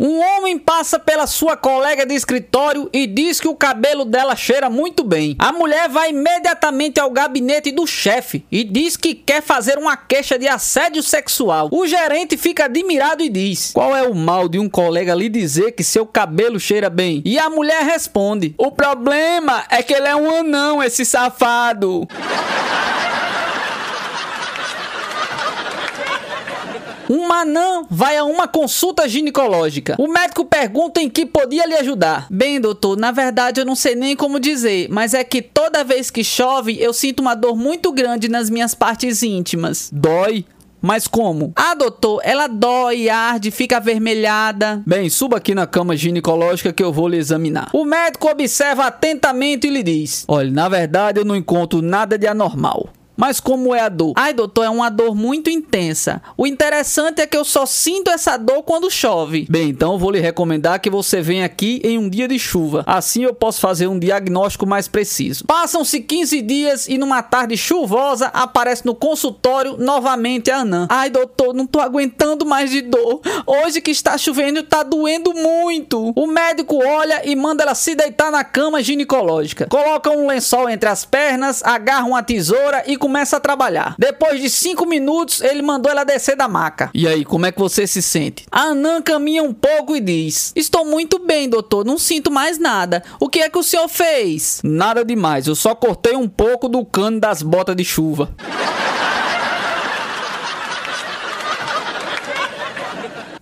Um homem passa pela sua colega de escritório e diz que o cabelo dela cheira muito bem. A mulher vai imediatamente ao gabinete do chefe e diz que quer fazer uma queixa de assédio sexual. O gerente fica admirado e diz: Qual é o mal de um colega lhe dizer que seu cabelo cheira bem? E a mulher responde: O problema é que ele é um anão, esse safado. Um manã vai a uma consulta ginecológica. O médico pergunta em que podia lhe ajudar. Bem, doutor, na verdade eu não sei nem como dizer, mas é que toda vez que chove eu sinto uma dor muito grande nas minhas partes íntimas. Dói? Mas como? Ah, doutor, ela dói, arde, fica avermelhada. Bem, suba aqui na cama ginecológica que eu vou lhe examinar. O médico observa atentamente e lhe diz: Olha, na verdade eu não encontro nada de anormal. Mas como é a dor? Ai, doutor, é uma dor muito intensa. O interessante é que eu só sinto essa dor quando chove. Bem, então vou lhe recomendar que você venha aqui em um dia de chuva. Assim eu posso fazer um diagnóstico mais preciso. Passam-se 15 dias e numa tarde chuvosa aparece no consultório novamente a Anã. Ai, doutor, não tô aguentando mais de dor. Hoje que está chovendo tá doendo muito. O médico olha e manda ela se deitar na cama ginecológica. Coloca um lençol entre as pernas, agarra uma tesoura e começa a trabalhar. Depois de 5 minutos, ele mandou ela descer da maca. E aí, como é que você se sente? A Anã caminha um pouco e diz: Estou muito bem, doutor, não sinto mais nada. O que é que o senhor fez? Nada demais, eu só cortei um pouco do cano das botas de chuva.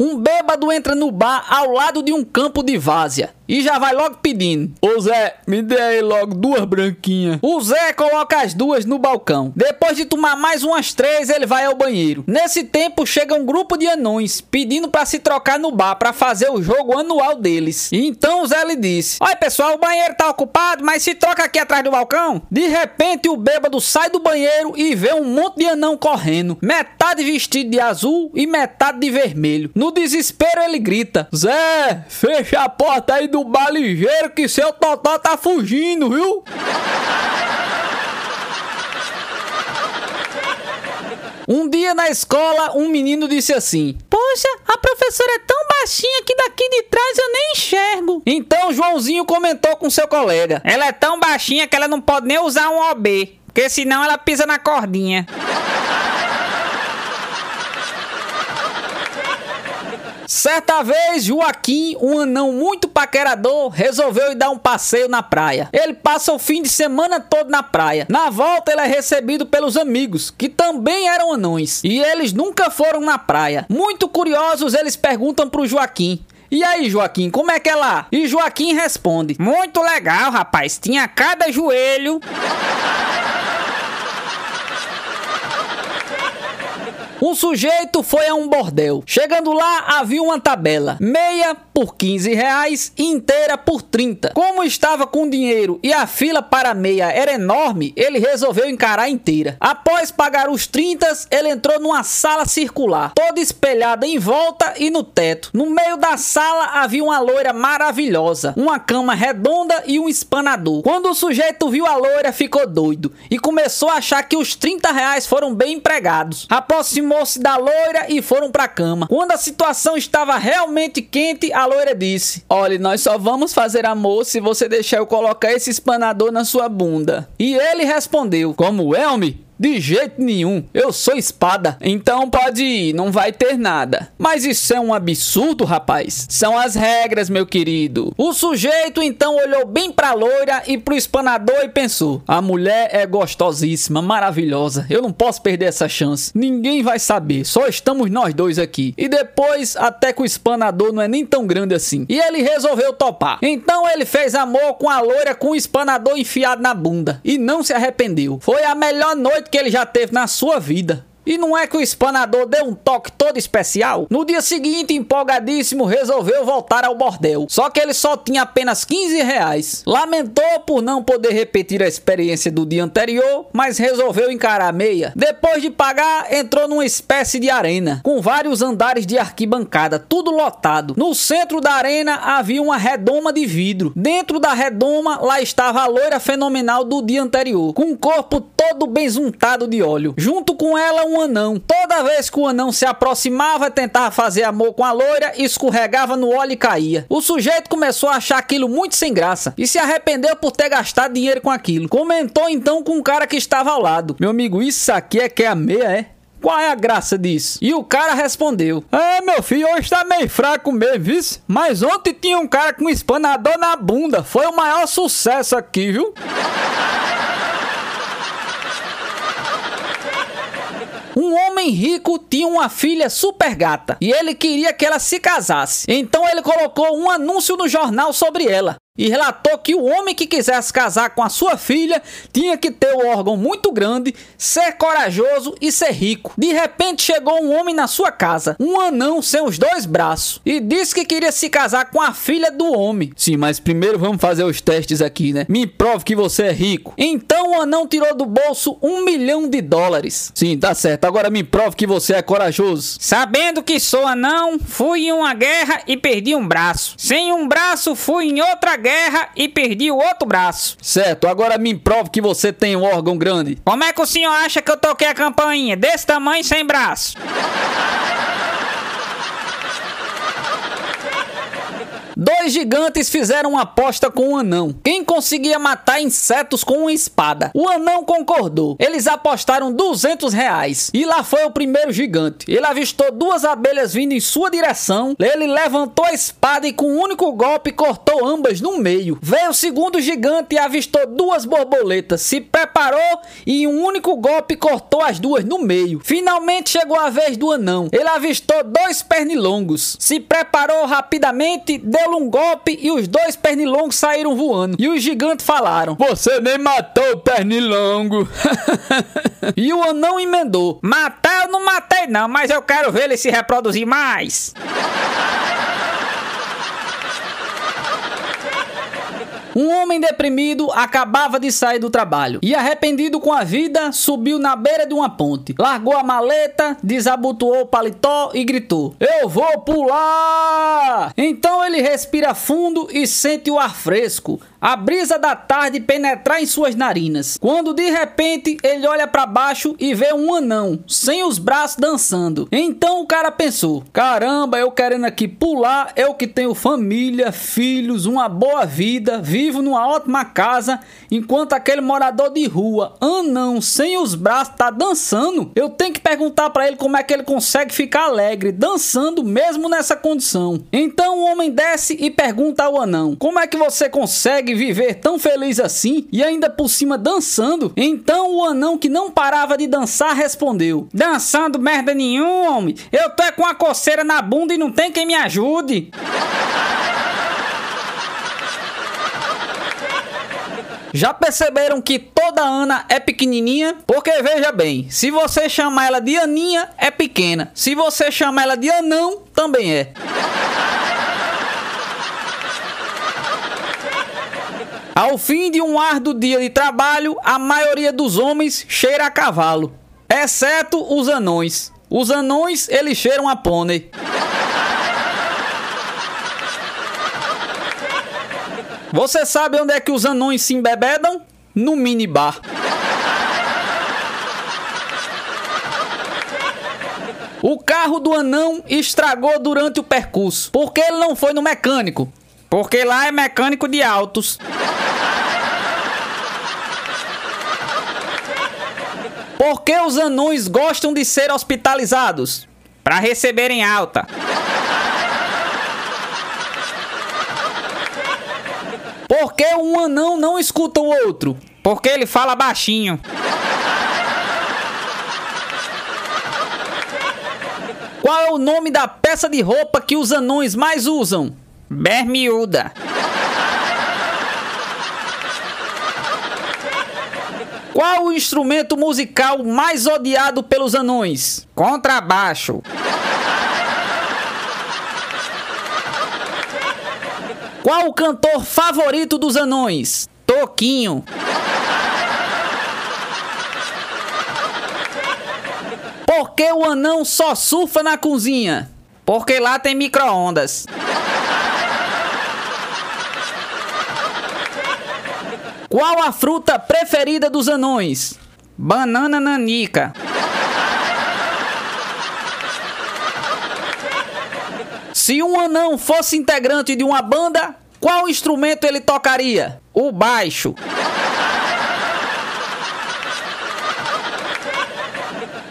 Um bêbado entra no bar ao lado de um campo de várzea e já vai logo pedindo: Ô Zé, me dê aí logo duas branquinhas. O Zé coloca as duas no balcão. Depois de tomar mais umas três, ele vai ao banheiro. Nesse tempo chega um grupo de anões pedindo para se trocar no bar para fazer o jogo anual deles. E então o Zé lhe disse: Oi pessoal, o banheiro tá ocupado, mas se troca aqui atrás do balcão. De repente o bêbado sai do banheiro e vê um monte de anão correndo, metade vestido de azul e metade de vermelho. No desespero ele grita: Zé, fecha a porta aí do do bar ligeiro que seu totó tá fugindo, viu? Um dia na escola, um menino disse assim: Poxa, a professora é tão baixinha que daqui de trás eu nem enxergo. Então Joãozinho comentou com seu colega: Ela é tão baixinha que ela não pode nem usar um OB, porque senão ela pisa na cordinha. Certa vez, Joaquim, um anão muito paquerador, resolveu ir dar um passeio na praia. Ele passa o fim de semana todo na praia. Na volta, ele é recebido pelos amigos, que também eram anões, e eles nunca foram na praia. Muito curiosos, eles perguntam pro Joaquim: e aí, Joaquim, como é que é lá? E Joaquim responde: Muito legal, rapaz. Tinha cada joelho. Um sujeito foi a um bordel. Chegando lá, havia uma tabela. Meia por 15 reais e inteira por 30. Como estava com dinheiro e a fila para a meia era enorme, ele resolveu encarar inteira. Após pagar os 30, ele entrou numa sala circular, toda espelhada em volta e no teto. No meio da sala havia uma loira maravilhosa, uma cama redonda e um espanador. Quando o sujeito viu a loira, ficou doido e começou a achar que os 30 reais foram bem empregados. Aproximou aproximou-se da loira e foram para a cama. Quando a situação estava realmente quente, a loira disse: Olhe, nós só vamos fazer amor se você deixar eu colocar esse espanador na sua bunda. E ele respondeu: Como homem? De jeito nenhum, eu sou espada, então pode ir, não vai ter nada. Mas isso é um absurdo, rapaz. São as regras, meu querido. O sujeito então olhou bem pra loira e pro espanador e pensou: a mulher é gostosíssima, maravilhosa. Eu não posso perder essa chance. Ninguém vai saber, só estamos nós dois aqui. E depois, até que o espanador não é nem tão grande assim. E ele resolveu topar. Então ele fez amor com a loira com o espanador enfiado na bunda e não se arrependeu. Foi a melhor noite que ele já teve na sua vida. E não é que o espanador deu um toque todo especial? No dia seguinte, empolgadíssimo, resolveu voltar ao bordel. Só que ele só tinha apenas 15 reais. Lamentou por não poder repetir a experiência do dia anterior, mas resolveu encarar a meia. Depois de pagar, entrou numa espécie de arena, com vários andares de arquibancada, tudo lotado. No centro da arena havia uma redoma de vidro. Dentro da redoma, lá estava a loira fenomenal do dia anterior, com o corpo todo bem juntado de óleo. Junto com ela, um anão. Toda vez que o anão se aproximava, tentava fazer amor com a loira, escorregava no óleo e caía. O sujeito começou a achar aquilo muito sem graça e se arrependeu por ter gastado dinheiro com aquilo. Comentou então com um cara que estava ao lado: Meu amigo, isso aqui é que é a meia, é? Qual é a graça disso? E o cara respondeu: É, meu filho, hoje tá meio fraco mesmo, viu? Mas ontem tinha um cara com um espanador na bunda. Foi o maior sucesso aqui, viu? Um homem rico tinha uma filha super gata e ele queria que ela se casasse. Então ele colocou um anúncio no jornal sobre ela e relatou que o homem que quisesse casar com a sua filha tinha que ter o um órgão muito grande, ser corajoso e ser rico. De repente chegou um homem na sua casa, um anão sem os dois braços, e disse que queria se casar com a filha do homem. Sim, mas primeiro vamos fazer os testes aqui, né? Me prove que você é rico. Então o anão tirou do bolso um milhão de dólares. Sim, tá certo. Agora me prove que você é corajoso. Sabendo que sou anão, fui em uma guerra e perdi um braço. Sem um braço, fui em outra guerra guerra e perdi o outro braço. Certo, agora me prove que você tem um órgão grande. Como é que o senhor acha que eu toquei a campainha desse tamanho sem braço? Dois gigantes fizeram uma aposta com um anão. Quem conseguia matar insetos com uma espada? O anão concordou. Eles apostaram 200 reais. E lá foi o primeiro gigante. Ele avistou duas abelhas vindo em sua direção. Ele levantou a espada e com um único golpe cortou ambas no meio. Veio o segundo gigante e avistou duas borboletas. Se preparou e em um único golpe cortou as duas no meio. Finalmente chegou a vez do anão. Ele avistou dois pernilongos. Se preparou rapidamente, deu deu um golpe e os dois pernilongos saíram voando. E os gigantes falaram: Você nem matou o pernilongo. e o anão emendou: Matar eu não matei, não, mas eu quero ver ele se reproduzir mais. Um homem deprimido acabava de sair do trabalho e, arrependido com a vida, subiu na beira de uma ponte, largou a maleta, desabotoou o paletó e gritou: Eu vou pular! Então ele respira fundo e sente o ar fresco, a brisa da tarde penetrar em suas narinas. Quando de repente ele olha para baixo e vê um anão sem os braços dançando. Então o cara pensou: caramba, eu querendo aqui pular, eu que tenho família, filhos, uma boa vida, vivo numa ótima casa, enquanto aquele morador de rua, anão sem os braços, tá dançando. Eu tenho que perguntar para ele como é que ele consegue ficar alegre dançando mesmo nessa condição. Então o homem desce e pergunta ao anão: como é que você consegue viver tão feliz assim e ainda por cima dançando? Então o anão que não parava de dançar respondeu: Dançando merda nenhum, homem. Eu tô com a coceira na bunda e não tem quem me ajude. Já perceberam que toda Ana é pequenininha? Porque veja bem, se você chamar ela de Aninha, é pequena. Se você chamar ela de Anão, também é. Ao fim de um árduo dia de trabalho, a maioria dos homens cheira a cavalo, exceto os anões. Os anões, eles cheiram a pônei. Você sabe onde é que os anões se embebedam? No minibar. O carro do anão estragou durante o percurso, porque ele não foi no mecânico. Porque lá é mecânico de autos. Por que os anões gostam de ser hospitalizados? Para receberem alta. Por que um anão não escuta o outro? Porque ele fala baixinho. Qual é o nome da peça de roupa que os anões mais usam? Bermiúda. Qual o instrumento musical mais odiado pelos anões? Contrabaixo. Qual o cantor favorito dos anões? Toquinho. Por que o anão só surfa na cozinha? Porque lá tem micro-ondas. Qual a fruta preferida dos anões? Banana nanica. Se um anão fosse integrante de uma banda, qual instrumento ele tocaria? O baixo.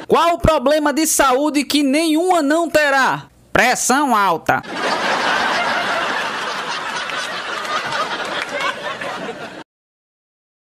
Qual o problema de saúde que nenhum anão terá? Pressão alta.